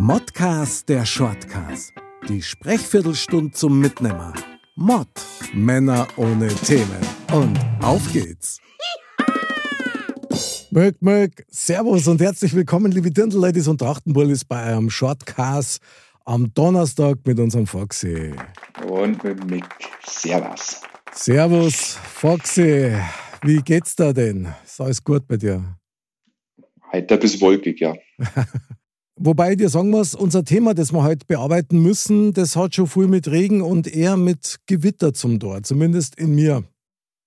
Modcast der Shortcast. Die Sprechviertelstunde zum Mitnehmer. Mod. Männer ohne Themen. Und auf geht's. Mög, mög, Servus und herzlich willkommen, liebe Dirndl-Ladies und Trachtenbullis, bei eurem Shortcast am Donnerstag mit unserem Foxy. Und mit Mick. Servus. Servus, Foxy. Wie geht's da denn? Ist alles gut bei dir? Heute ein bisschen wolkig, ja. Wobei dir sagen muss, unser Thema, das wir heute bearbeiten müssen, das hat schon viel mit Regen und eher mit Gewitter zum Tor, zumindest in mir.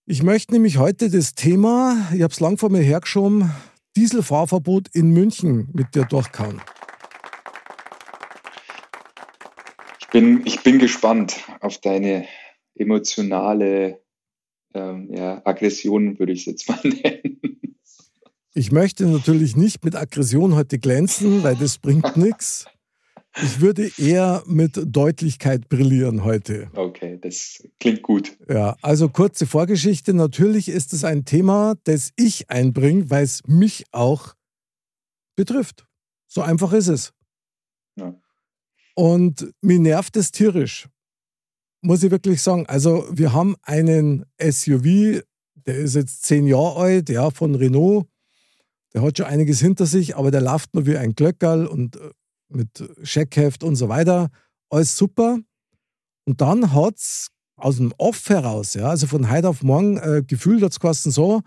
Ich möchte nämlich heute das Thema, ich habe es lang vor mir hergeschoben, Dieselfahrverbot in München mit dir durchkauen. Ich bin, ich bin gespannt auf deine emotionale ähm, ja, Aggression, würde ich es jetzt mal nennen. Ich möchte natürlich nicht mit Aggression heute glänzen, weil das bringt nichts. Ich würde eher mit Deutlichkeit brillieren heute. Okay, das klingt gut. Ja, also kurze Vorgeschichte. Natürlich ist es ein Thema, das ich einbringe, weil es mich auch betrifft. So einfach ist es. Ja. Und mir nervt es tierisch. Muss ich wirklich sagen. Also, wir haben einen SUV, der ist jetzt zehn Jahre alt, ja, von Renault. Der hat schon einiges hinter sich, aber der läuft nur wie ein Glöckerl und äh, mit Scheckheft und so weiter. Alles super. Und dann hat es aus dem Off heraus, ja, also von heute auf morgen, äh, gefühlt hat es so.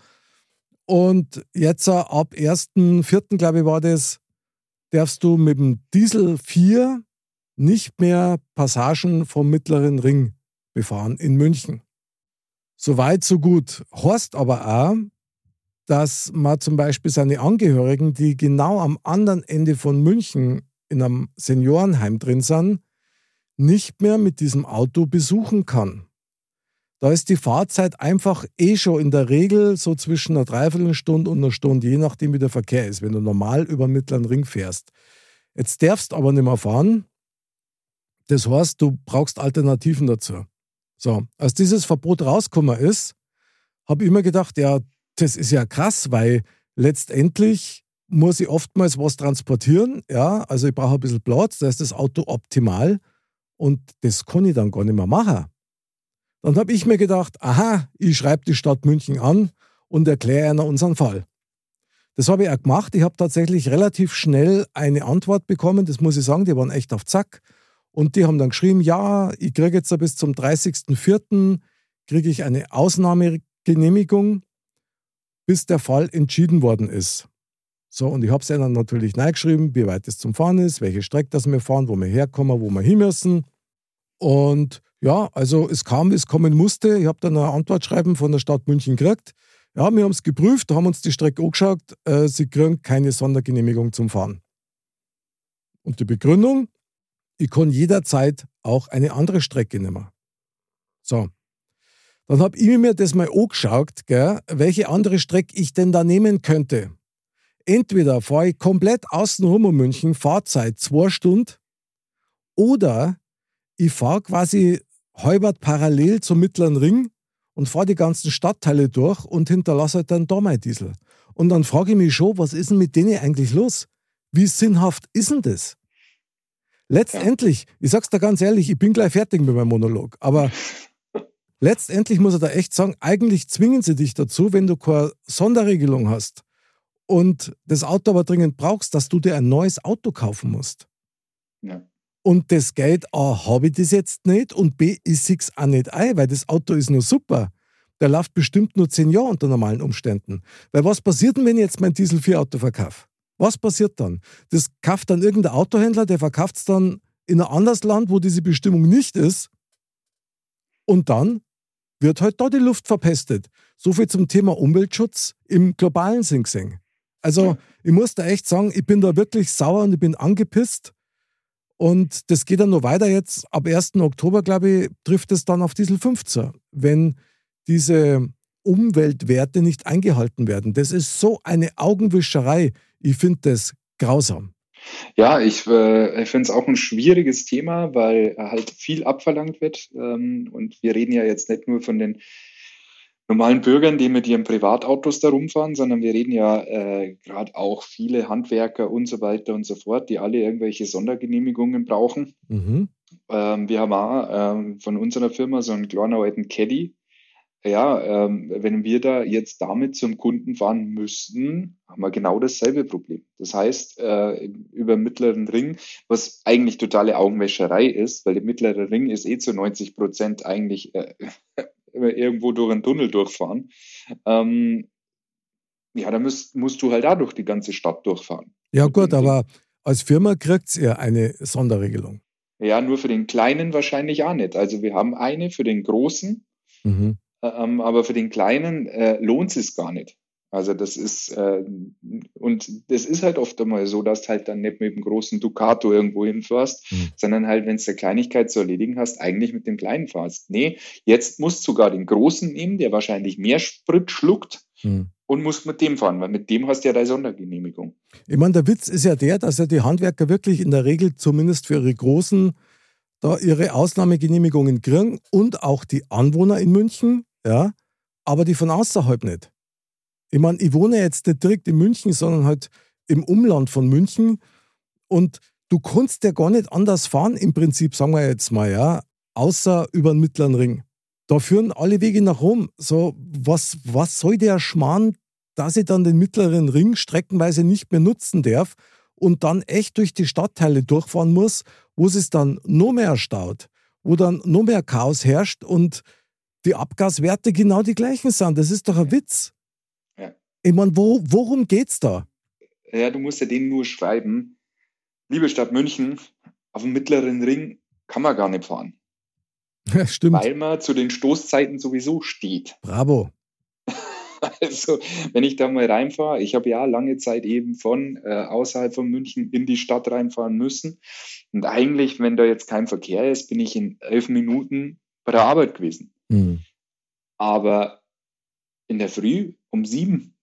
Und jetzt äh, ab 1.4., glaube ich, war das, darfst du mit dem Diesel 4 nicht mehr Passagen vom Mittleren Ring befahren in München. Soweit, so gut. Horst aber auch, dass man zum Beispiel seine Angehörigen, die genau am anderen Ende von München in einem Seniorenheim drin sind, nicht mehr mit diesem Auto besuchen kann. Da ist die Fahrzeit einfach eh schon in der Regel so zwischen einer Dreiviertelstunde und einer Stunde, je nachdem wie der Verkehr ist, wenn du normal über den Mittleren Ring fährst. Jetzt darfst aber nicht mehr fahren. Das heißt, du brauchst Alternativen dazu. So, als dieses Verbot rausgekommen ist, habe ich immer gedacht, ja, das ist ja krass, weil letztendlich muss ich oftmals was transportieren. Ja, also ich brauche ein bisschen Platz, da ist das Auto optimal und das kann ich dann gar nicht mehr machen. Dann habe ich mir gedacht, aha, ich schreibe die Stadt München an und erkläre ihnen unseren Fall. Das habe ich auch gemacht. Ich habe tatsächlich relativ schnell eine Antwort bekommen, das muss ich sagen, die waren echt auf Zack. Und die haben dann geschrieben, ja, ich kriege jetzt bis zum 30.04. kriege ich eine Ausnahmegenehmigung, bis der Fall entschieden worden ist. So, und ich habe es dann natürlich reingeschrieben, wie weit es zum Fahren ist, welche Strecke das wir fahren, wo wir herkommen, wo wir hin müssen. Und ja, also es kam, es kommen musste. Ich habe dann eine Antwort schreiben von der Stadt München gekriegt. Ja, wir haben es geprüft, haben uns die Strecke angeschaut. Äh, sie kriegen keine Sondergenehmigung zum Fahren. Und die Begründung, ich kann jederzeit auch eine andere Strecke nehmen. So. Dann habe ich mir das mal angeschaut, gell, welche andere Strecke ich denn da nehmen könnte. Entweder fahre ich komplett außenrum um München, Fahrzeit zwei Stunden, oder ich fahre quasi halbert parallel zum Mittleren Ring und fahre die ganzen Stadtteile durch und hinterlasse halt dann da mein Diesel. Und dann frage ich mich schon, was ist denn mit denen eigentlich los? Wie sinnhaft ist denn das? Letztendlich, ich sag's dir ganz ehrlich, ich bin gleich fertig mit meinem Monolog, aber letztendlich muss er da echt sagen, eigentlich zwingen sie dich dazu, wenn du keine Sonderregelung hast und das Auto aber dringend brauchst, dass du dir ein neues Auto kaufen musst. Ja. Und das Geld, A, habe ich das jetzt nicht und B, ist es auch nicht ein, weil das Auto ist nur super. Der läuft bestimmt nur zehn Jahre unter normalen Umständen. Weil was passiert denn, wenn ich jetzt mein Diesel 4 Auto verkaufe? Was passiert dann? Das kauft dann irgendein Autohändler, der verkauft es dann in ein anderes Land, wo diese Bestimmung nicht ist. Und dann wird halt da die Luft verpestet. So viel zum Thema Umweltschutz im globalen Sinn gesehen. Also ich muss da echt sagen, ich bin da wirklich sauer und ich bin angepisst. Und das geht dann noch weiter jetzt. Ab 1. Oktober, glaube ich, trifft es dann auf Diesel 15, wenn diese Umweltwerte nicht eingehalten werden. Das ist so eine Augenwischerei. Ich finde das grausam. Ja, ich, äh, ich finde es auch ein schwieriges Thema, weil halt viel abverlangt wird. Ähm, und wir reden ja jetzt nicht nur von den normalen Bürgern, die mit ihren Privatautos da rumfahren, sondern wir reden ja äh, gerade auch viele Handwerker und so weiter und so fort, die alle irgendwelche Sondergenehmigungen brauchen. Mhm. Ähm, wir haben auch ähm, von unserer Firma so einen alten Caddy. Ja, ähm, wenn wir da jetzt damit zum Kunden fahren müssten, haben wir genau dasselbe Problem. Das heißt, äh, über mittleren Ring, was eigentlich totale Augenwäscherei ist, weil der mittlere Ring ist eh zu 90 Prozent eigentlich äh, irgendwo durch einen Tunnel durchfahren. Ähm, ja, da musst, musst du halt dadurch die ganze Stadt durchfahren. Ja, gut, aber als Firma kriegt ihr eine Sonderregelung. Ja, nur für den Kleinen wahrscheinlich auch nicht. Also wir haben eine für den Großen, mhm. Ähm, aber für den Kleinen äh, lohnt es gar nicht. Also das ist, äh, und das ist halt oft einmal so, dass du halt dann nicht mit dem großen Ducato irgendwo hinfährst, mhm. sondern halt, wenn es eine Kleinigkeit zu erledigen hast, eigentlich mit dem Kleinen fährst. Nee, jetzt musst du sogar den Großen nehmen, der wahrscheinlich mehr Sprit schluckt mhm. und musst mit dem fahren, weil mit dem hast du ja deine Sondergenehmigung. Ich meine, der Witz ist ja der, dass ja die Handwerker wirklich in der Regel zumindest für ihre Großen da ihre Ausnahmegenehmigungen kriegen und auch die Anwohner in München, ja, aber die von außerhalb nicht. Ich meine, ich wohne jetzt nicht direkt in München, sondern halt im Umland von München. Und du kannst ja gar nicht anders fahren, im Prinzip, sagen wir jetzt mal, ja, außer über den Mittleren Ring. Da führen alle Wege nach Rom. So, was, was soll der Schmarrn, dass ich dann den Mittleren Ring streckenweise nicht mehr nutzen darf und dann echt durch die Stadtteile durchfahren muss, wo es dann noch mehr staut, wo dann noch mehr Chaos herrscht und die Abgaswerte genau die gleichen sind. Das ist doch ein Witz. Ich meine, wo, worum geht's da? Ja, du musst ja denen nur schreiben, liebe Stadt München, auf dem mittleren Ring kann man gar nicht fahren. Ja, stimmt. Weil man zu den Stoßzeiten sowieso steht. Bravo. Also, wenn ich da mal reinfahre, ich habe ja lange Zeit eben von äh, außerhalb von München in die Stadt reinfahren müssen. Und eigentlich, wenn da jetzt kein Verkehr ist, bin ich in elf Minuten bei der Arbeit gewesen. Mhm. Aber in der Früh um sieben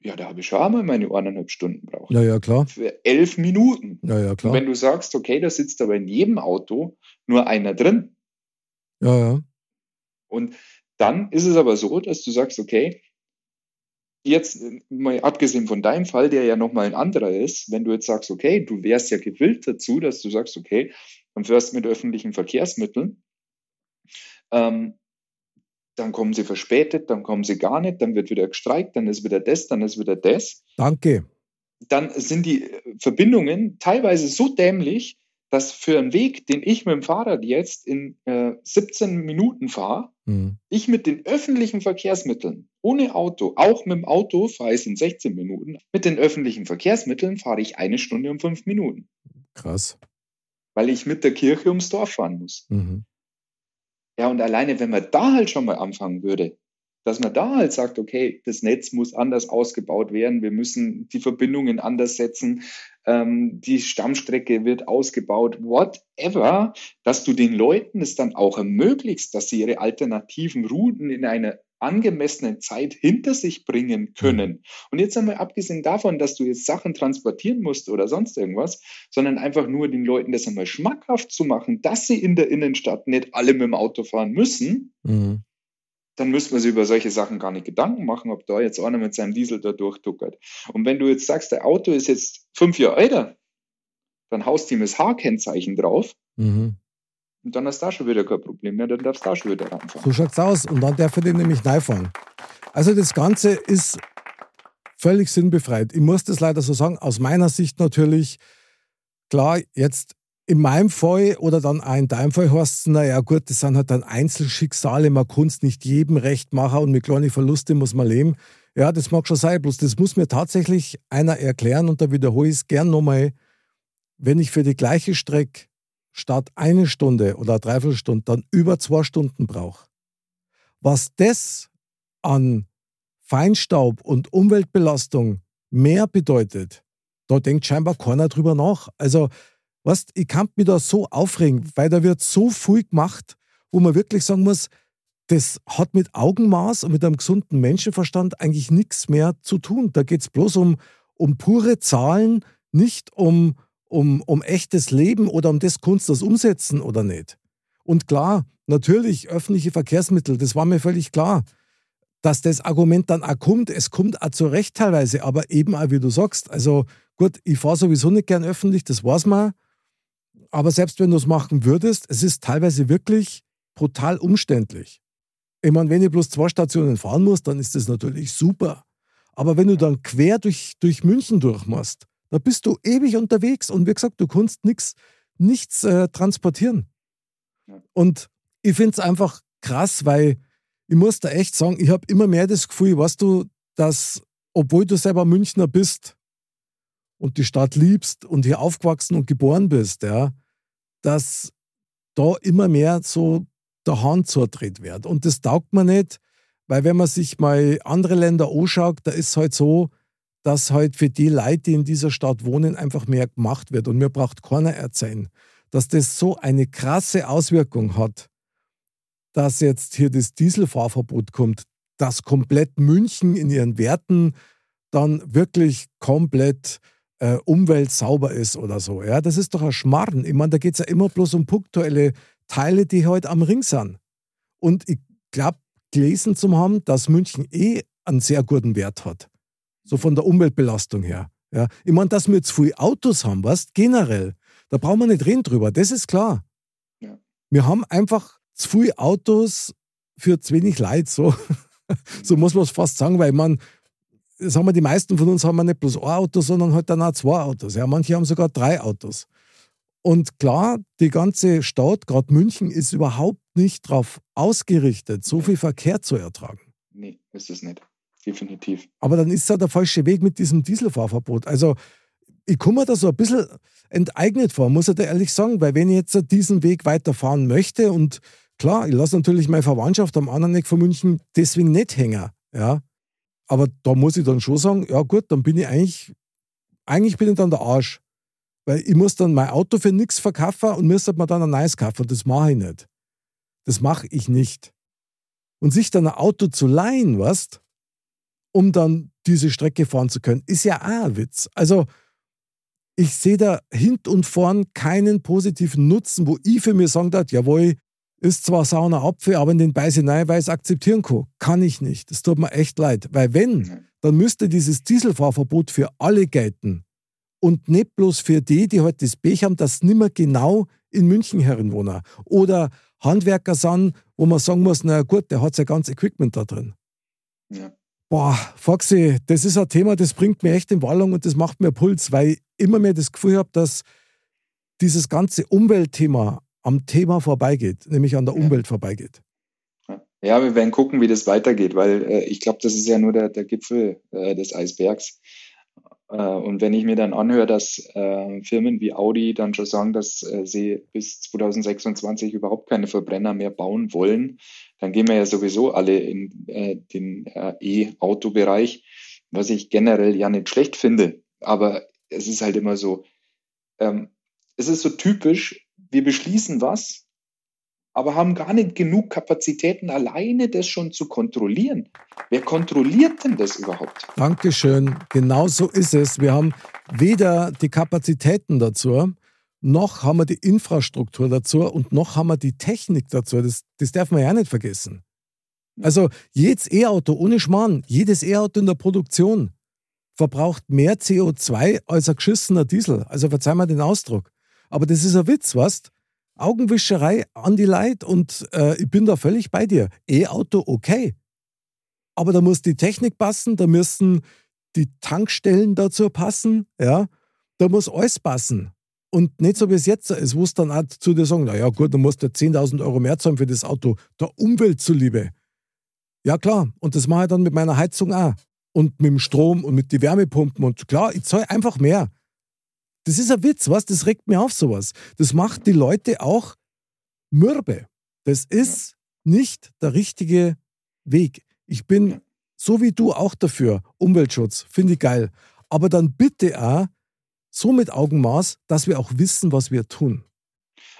ja, da habe ich schon einmal meine eineinhalb Stunden braucht. Ja, ja, klar. Für elf Minuten. Ja, ja, klar. Und wenn du sagst, okay, da sitzt aber in jedem Auto nur einer drin. Ja, ja. Und dann ist es aber so, dass du sagst, okay, jetzt mal abgesehen von deinem Fall, der ja nochmal ein anderer ist, wenn du jetzt sagst, okay, du wärst ja gewillt dazu, dass du sagst, okay, dann fährst mit öffentlichen Verkehrsmitteln, ähm, dann kommen sie verspätet, dann kommen sie gar nicht, dann wird wieder gestreikt, dann ist wieder das, dann ist wieder das. Danke. Dann sind die äh, Verbindungen teilweise so dämlich, dass für einen Weg, den ich mit dem Fahrrad jetzt in äh, 17 Minuten fahre, mhm. ich mit den öffentlichen Verkehrsmitteln, ohne Auto, auch mit dem Auto fahre ich in 16 Minuten, mit den öffentlichen Verkehrsmitteln fahre ich eine Stunde und fünf Minuten. Krass. Weil ich mit der Kirche ums Dorf fahren muss. Mhm. Ja, und alleine, wenn man da halt schon mal anfangen würde, dass man da halt sagt, okay, das Netz muss anders ausgebaut werden, wir müssen die Verbindungen anders setzen, ähm, die Stammstrecke wird ausgebaut, whatever, dass du den Leuten es dann auch ermöglicht, dass sie ihre alternativen Routen in einer angemessenen Zeit hinter sich bringen können. Und jetzt einmal abgesehen davon, dass du jetzt Sachen transportieren musst oder sonst irgendwas, sondern einfach nur den Leuten das einmal schmackhaft zu machen, dass sie in der Innenstadt nicht alle mit dem Auto fahren müssen, mhm. dann müssen wir sich über solche Sachen gar nicht Gedanken machen, ob da jetzt einer mit seinem Diesel da durchtuckert. Und wenn du jetzt sagst, der Auto ist jetzt fünf Jahre älter, dann haust du ihm das H-Kennzeichen drauf. Mhm. Und dann hast du da schon wieder kein Problem mehr, dann darfst du da schon wieder reinfahren. So schaut's aus. Und dann darf er den nämlich reinfahren. Also das Ganze ist völlig sinnbefreit. Ich muss das leider so sagen, aus meiner Sicht natürlich, klar, jetzt in meinem Fall oder dann auch in deinem Fall heißt es, naja gut, das sind halt dann Einzelschicksale, man kann es nicht jedem recht machen und mit kleinen Verlusten muss man leben. Ja, das mag schon sein, bloß das muss mir tatsächlich einer erklären und da wiederhole ich es gern nochmal, wenn ich für die gleiche Strecke statt eine Stunde oder dreiviertel Stunde dann über zwei Stunden brauche. Was das an Feinstaub und Umweltbelastung mehr bedeutet, da denkt scheinbar keiner drüber nach. Also, weißt, ich kann mich da so aufregen, weil da wird so viel gemacht, wo man wirklich sagen muss, das hat mit Augenmaß und mit einem gesunden Menschenverstand eigentlich nichts mehr zu tun. Da geht es bloß um, um pure Zahlen, nicht um, um, um echtes Leben oder um das Kunst, das Umsetzen oder nicht. Und klar, natürlich öffentliche Verkehrsmittel, das war mir völlig klar, dass das Argument dann auch kommt. Es kommt auch zu Recht teilweise, aber eben auch, wie du sagst, also gut, ich fahre sowieso nicht gern öffentlich, das weiß man. Aber selbst wenn du es machen würdest, es ist teilweise wirklich brutal umständlich. Ich meine, wenn ich bloß zwei Stationen fahren muss, dann ist das natürlich super. Aber wenn du dann quer durch, durch München durchmachst, da bist du ewig unterwegs und wie gesagt, du kannst nix, nichts äh, transportieren. Und ich finde es einfach krass, weil ich muss da echt sagen, ich habe immer mehr das Gefühl, weißt du, dass, obwohl du selber Münchner bist und die Stadt liebst und hier aufgewachsen und geboren bist, ja, dass da immer mehr so der Hand zudreht wird. Und das taugt mir nicht, weil wenn man sich mal andere Länder anschaut, da ist es halt so, dass halt für die Leute, die in dieser Stadt wohnen, einfach mehr gemacht wird. Und mir braucht keiner erzählen, dass das so eine krasse Auswirkung hat, dass jetzt hier das Dieselfahrverbot kommt, dass komplett München in ihren Werten dann wirklich komplett äh, umweltsauber ist oder so. Ja, das ist doch ein Schmarrn. Ich meine, da geht es ja immer bloß um punktuelle Teile, die heute halt am Ring sind. Und ich glaube, gelesen zu haben, dass München eh einen sehr guten Wert hat. So von der Umweltbelastung her. Ja. Ich meine, dass wir zu viele Autos haben, was generell, da brauchen wir nicht reden drüber, das ist klar. Ja. Wir haben einfach zu viele Autos für zu wenig Leid, so, so muss man es fast sagen, weil man, sagen wir, die meisten von uns haben ja nicht bloß ein Auto, sondern halt dann auch zwei Autos. Ja. Manche haben sogar drei Autos. Und klar, die ganze Stadt, gerade München, ist überhaupt nicht darauf ausgerichtet, so viel Verkehr zu ertragen. Nee, ist es nicht. Definitiv. Aber dann ist ja der falsche Weg mit diesem Dieselfahrverbot. Also, ich komme da so ein bisschen enteignet vor, muss ich dir ehrlich sagen, weil wenn ich jetzt diesen Weg weiterfahren möchte und klar, ich lasse natürlich meine Verwandtschaft am anderen Eck von München deswegen nicht hängen, ja. Aber da muss ich dann schon sagen, ja gut, dann bin ich eigentlich, eigentlich bin ich dann der Arsch. Weil ich muss dann mein Auto für nichts verkaufen und müsste mir dann ein neues kaufen. Das mache ich nicht. Das mache ich nicht. Und sich dann ein Auto zu leihen, weißt, um dann diese Strecke fahren zu können, ist ja auch ein Witz. Also, ich sehe da hint und vorn keinen positiven Nutzen, wo ich für mir sagen darf, jawohl, ist zwar sauner Apfel, aber in den weil es akzeptieren kann. Kann ich nicht. Das tut mir echt leid. Weil wenn, dann müsste dieses Dieselfahrverbot für alle gelten und nicht bloß für die, die heute halt das Pech haben, dass nicht mehr genau in München herumwohnen. Oder Handwerker sind, wo man sagen muss, na gut, der hat sein ganzes Equipment da drin. Ja. Boah, Foxy, das ist ein Thema, das bringt mir echt in Wallung und das macht mir Puls, weil ich immer mehr das Gefühl habe, dass dieses ganze Umweltthema am Thema vorbeigeht, nämlich an der ja. Umwelt vorbeigeht. Ja, wir werden gucken, wie das weitergeht, weil äh, ich glaube, das ist ja nur der, der Gipfel äh, des Eisbergs. Äh, und wenn ich mir dann anhöre, dass äh, Firmen wie Audi dann schon sagen, dass äh, sie bis 2026 überhaupt keine Verbrenner mehr bauen wollen, dann gehen wir ja sowieso alle in den E-Auto-Bereich, was ich generell ja nicht schlecht finde. Aber es ist halt immer so, ähm, es ist so typisch, wir beschließen was aber haben gar nicht genug Kapazitäten, alleine das schon zu kontrollieren. Wer kontrolliert denn das überhaupt? Dankeschön. Genau so ist es. Wir haben weder die Kapazitäten dazu, noch haben wir die Infrastruktur dazu und noch haben wir die Technik dazu. Das, das darf man ja nicht vergessen. Also jedes E-Auto ohne Schmarrn, jedes E-Auto in der Produktion verbraucht mehr CO2 als ein geschissener Diesel. Also verzeih mir den Ausdruck. Aber das ist ein Witz, was? Augenwischerei an die Leute und äh, ich bin da völlig bei dir. E-Auto okay. Aber da muss die Technik passen, da müssen die Tankstellen dazu passen, ja. Da muss alles passen. Und nicht so wie es jetzt ist, wo es dann auch zu dir sagen, naja gut, du musst ja 10.000 Euro mehr zahlen für das Auto, der Umwelt zuliebe. Ja klar, und das mache ich dann mit meiner Heizung auch. Und mit dem Strom und mit den Wärmepumpen. Und klar, ich zahle einfach mehr. Das ist ein Witz, was? Das regt mir auf, sowas. Das macht die Leute auch mürbe. Das ist nicht der richtige Weg. Ich bin so wie du auch dafür. Umweltschutz, finde ich geil. Aber dann bitte auch so mit Augenmaß, dass wir auch wissen, was wir tun.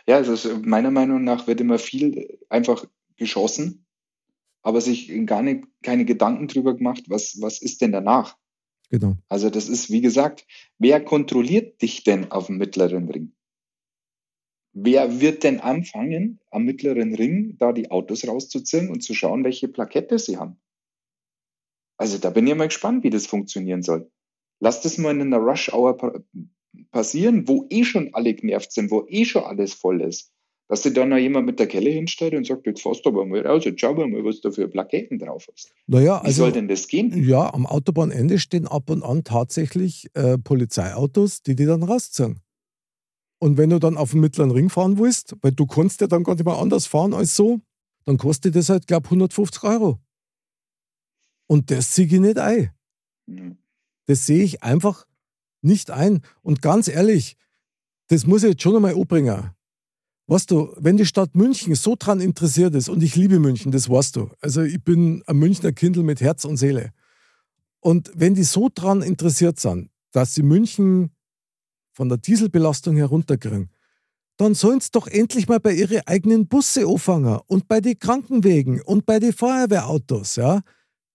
Ja, also meiner Meinung nach wird immer viel einfach geschossen, aber sich gar nicht, keine Gedanken drüber gemacht, was, was ist denn danach? Genau. Also das ist, wie gesagt, wer kontrolliert dich denn auf dem mittleren Ring? Wer wird denn anfangen, am mittleren Ring da die Autos rauszuziehen und zu schauen, welche Plakette sie haben? Also da bin ich mal gespannt, wie das funktionieren soll. Lass das mal in einer Rush-Hour passieren, wo eh schon alle genervt sind, wo eh schon alles voll ist. Dass sich dann noch jemand mit der Kelle hinstellt und sagt, jetzt fährst du aber mal raus, jetzt schau mal, was du für Plaketten drauf hast. Naja, Wie also, soll denn das gehen? Ja, am Autobahnende stehen ab und an tatsächlich äh, Polizeiautos, die die dann rausziehen. Und wenn du dann auf dem mittleren Ring fahren willst, weil du kannst ja dann gar nicht mehr anders fahren als so, dann kostet das halt, glaube ich, 150 Euro. Und das ziehe ich nicht ein. Mhm. Das sehe ich einfach nicht ein. Und ganz ehrlich, das muss ich jetzt schon einmal anbringen. Weißt du, wenn die Stadt München so dran interessiert ist, und ich liebe München, das weißt du. Also ich bin ein Münchner Kindl mit Herz und Seele. Und wenn die so dran interessiert sind, dass sie München von der Dieselbelastung herunterkriegen, dann sollen sie doch endlich mal bei ihren eigenen Busse anfangen und bei den Krankenwegen und bei den Feuerwehrautos, ja.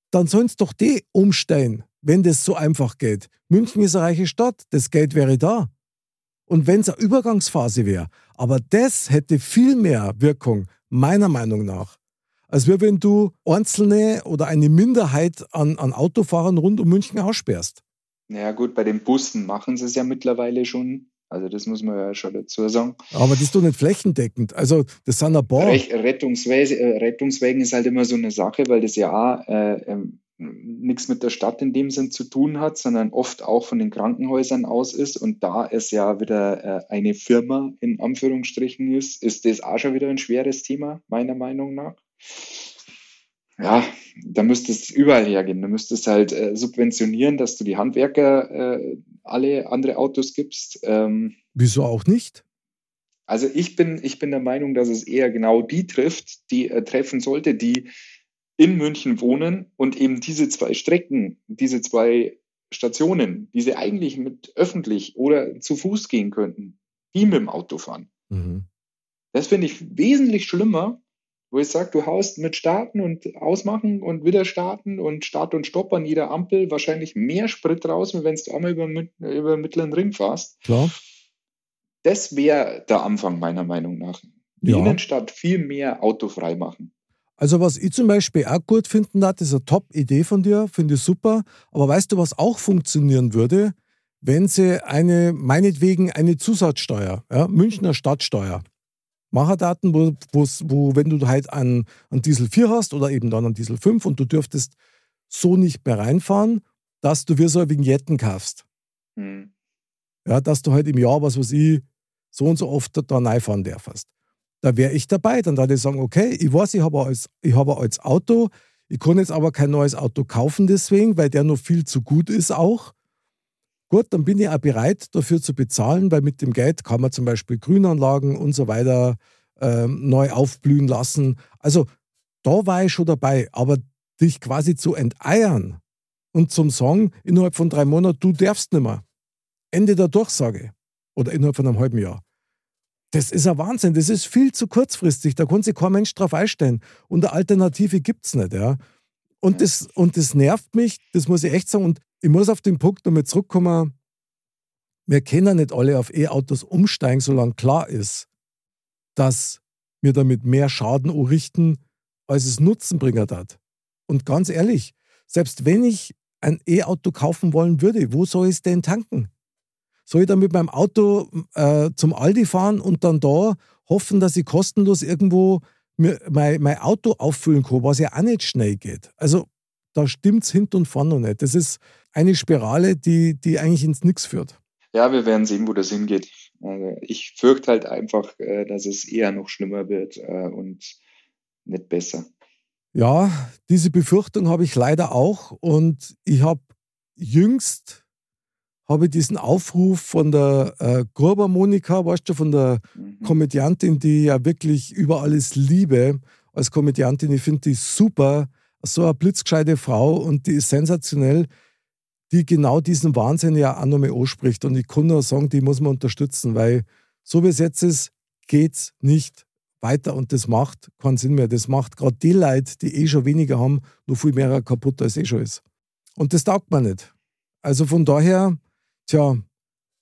Dann sollen sie doch die umstellen, wenn das so einfach geht. München ist eine reiche Stadt, das Geld wäre da. Und wenn es eine Übergangsphase wäre, aber das hätte viel mehr Wirkung, meiner Meinung nach, als wenn du einzelne oder eine Minderheit an, an Autofahrern rund um München aussperrst. Naja gut, bei den Bussen machen sie es ja mittlerweile schon. Also das muss man ja schon dazu sagen. Aber das ist doch nicht flächendeckend. Also das sind ein paar. Äh, Rettungswägen ist halt immer so eine Sache, weil das ja auch, äh, ähm, nichts mit der Stadt in dem Sinn zu tun hat, sondern oft auch von den Krankenhäusern aus ist. Und da es ja wieder äh, eine Firma in Anführungsstrichen ist, ist das auch schon wieder ein schweres Thema, meiner Meinung nach. Ja, da müsste es überall hergehen. Da müsste es halt äh, subventionieren, dass du die Handwerker äh, alle andere Autos gibst. Ähm, Wieso auch nicht? Also ich bin, ich bin der Meinung, dass es eher genau die trifft, die äh, treffen sollte, die in München wohnen und eben diese zwei Strecken, diese zwei Stationen, die sie eigentlich mit öffentlich oder zu Fuß gehen könnten, die mit dem Auto fahren. Mhm. Das finde ich wesentlich schlimmer, wo ich sage, du haust mit Starten und Ausmachen und wieder starten und Start und Stopp an jeder Ampel wahrscheinlich mehr Sprit raus, wenn du einmal über, über mittleren Ring fährst. Klar. Das wäre der Anfang meiner Meinung nach. Die ja. Innenstadt viel mehr autofrei machen. Also was ich zum Beispiel auch gut finden hat, ist eine Top-Idee von dir, finde ich super. Aber weißt du, was auch funktionieren würde, wenn sie eine, meinetwegen eine Zusatzsteuer, ja, Münchner Stadtsteuer, Macherdaten, wo, wo, wenn du halt einen, einen Diesel 4 hast oder eben dann einen Diesel 5 und du dürftest so nicht mehr reinfahren, dass du wie so Vignetten kaufst. Mhm. Ja, dass du halt im Jahr, was weiß ich, so und so oft da reinfahren darfst. Da wäre ich dabei. Dann würde ich sagen, okay, ich weiß, ich habe als, ich habe als Auto, ich kann jetzt aber kein neues Auto kaufen deswegen, weil der noch viel zu gut ist auch. Gut, dann bin ich auch bereit, dafür zu bezahlen, weil mit dem Geld kann man zum Beispiel Grünanlagen und so weiter äh, neu aufblühen lassen. Also da war ich schon dabei, aber dich quasi zu enteiern und zum Song innerhalb von drei Monaten, du darfst nicht mehr. Ende der Durchsage oder innerhalb von einem halben Jahr. Das ist ein Wahnsinn, das ist viel zu kurzfristig, da kann sich kein Mensch drauf einstellen. Und eine Alternative gibt es nicht. Ja. Und, das, und das nervt mich, das muss ich echt sagen. Und ich muss auf den Punkt nochmal zurückkommen. Wir können nicht alle auf E-Autos umsteigen, solange klar ist, dass wir damit mehr Schaden richten, als es Nutzen bringen hat. Und ganz ehrlich, selbst wenn ich ein E-Auto kaufen wollen würde, wo soll ich es denn tanken? Soll ich dann mit meinem Auto äh, zum Aldi fahren und dann da hoffen, dass ich kostenlos irgendwo mein, mein Auto auffüllen kann, was ja auch nicht schnell geht? Also da stimmt es hinten und vorne noch nicht. Das ist eine Spirale, die, die eigentlich ins Nix führt. Ja, wir werden sehen, wo das hingeht. Also ich fürchte halt einfach, äh, dass es eher noch schlimmer wird äh, und nicht besser. Ja, diese Befürchtung habe ich leider auch. Und ich habe jüngst habe ich diesen Aufruf von der äh, Gruber Monika, weißt du, von der mhm. Komödiantin, die ich ja wirklich über alles liebe als Komödiantin. Ich finde die super, so eine blitzgescheite Frau und die ist sensationell. die genau diesen Wahnsinn ja auch nochmal anspricht. Und ich kann nur sagen, die muss man unterstützen, weil so wie es jetzt ist, geht es nicht weiter und das macht keinen Sinn mehr. Das macht gerade die Leute, die eh schon weniger haben, noch viel mehr kaputt, als eh schon ist. Und das taugt man nicht. Also von daher, tja,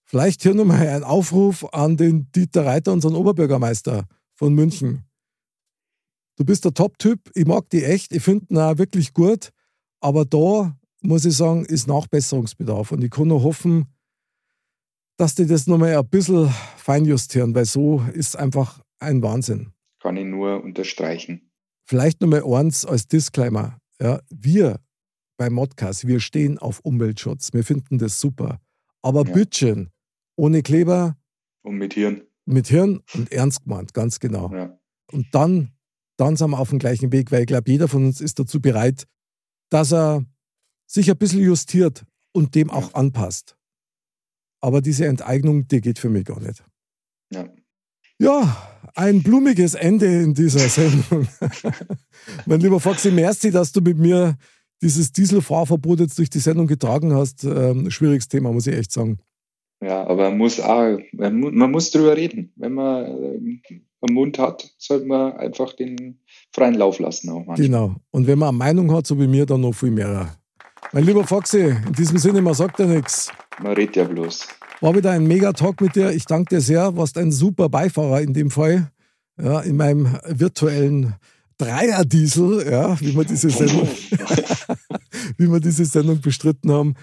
vielleicht hier nochmal ein Aufruf an den Dieter Reiter, unseren Oberbürgermeister von München. Du bist der Top-Typ, ich mag die echt, ich finde ihn auch wirklich gut, aber da muss ich sagen, ist Nachbesserungsbedarf. Und ich kann nur hoffen, dass die das nochmal ein bisschen feinjustieren, weil so ist einfach ein Wahnsinn. Kann ich nur unterstreichen. Vielleicht nochmal eins als Disclaimer. Ja, wir bei Modcast, wir stehen auf Umweltschutz. Wir finden das super. Aber ja. Bütchen, ohne Kleber. Und mit Hirn. Mit Hirn und ernst gemeint, ganz genau. Ja. Und dann, dann sind wir auf dem gleichen Weg, weil ich glaube, jeder von uns ist dazu bereit, dass er sich ein bisschen justiert und dem auch anpasst. Aber diese Enteignung, die geht für mich gar nicht. Ja. Ja, ein blumiges Ende in dieser Sendung. mein lieber Foxy, merci, dass du mit mir dieses Dieselfahrverbot jetzt durch die Sendung getragen hast. Ähm, schwieriges Thema, muss ich echt sagen. Ja, aber man muss auch, man muss drüber reden. Wenn man ähm, einen Mund hat, sollte man einfach den freien Lauf lassen. Auch manchmal. Genau. Und wenn man eine Meinung hat, so wie mir, dann noch viel mehr. Mein lieber Foxy, in diesem Sinne, man sagt ja nichts. Man redet ja bloß. War wieder ein Mega-Talk mit dir. Ich danke dir sehr. Warst ein super Beifahrer in dem Fall. Ja, in meinem virtuellen Dreier-Diesel, ja, wie wir diese Sendung, wie wir diese Sendung bestritten haben.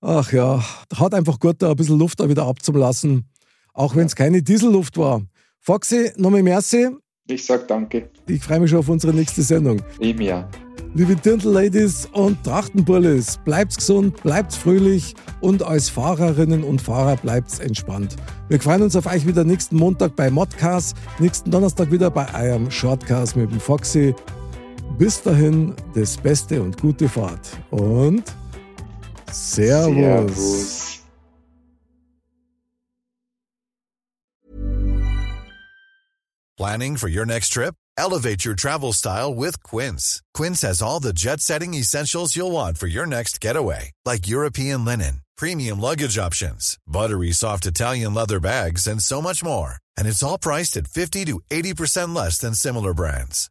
Ach ja, hat einfach gut, da ein bisschen Luft da wieder abzulassen. Auch wenn es keine Dieselluft war. Foxy, nochmal merci. Ich sag danke. Ich freue mich schon auf unsere nächste Sendung. Ich mir. Liebe Dirndl-Ladies und Trachtenbullis, bleibt's gesund, bleibt's fröhlich und als Fahrerinnen und Fahrer bleibt's entspannt. Wir freuen uns auf euch wieder nächsten Montag bei Modcast, nächsten Donnerstag wieder bei eurem Shortcast mit dem Foxy. Bis dahin, das Beste und gute Fahrt und Servus. Servus. Planning for your next trip? Elevate your travel style with Quince. Quince has all the jet setting essentials you'll want for your next getaway, like European linen, premium luggage options, buttery soft Italian leather bags, and so much more. And it's all priced at 50 to 80% less than similar brands.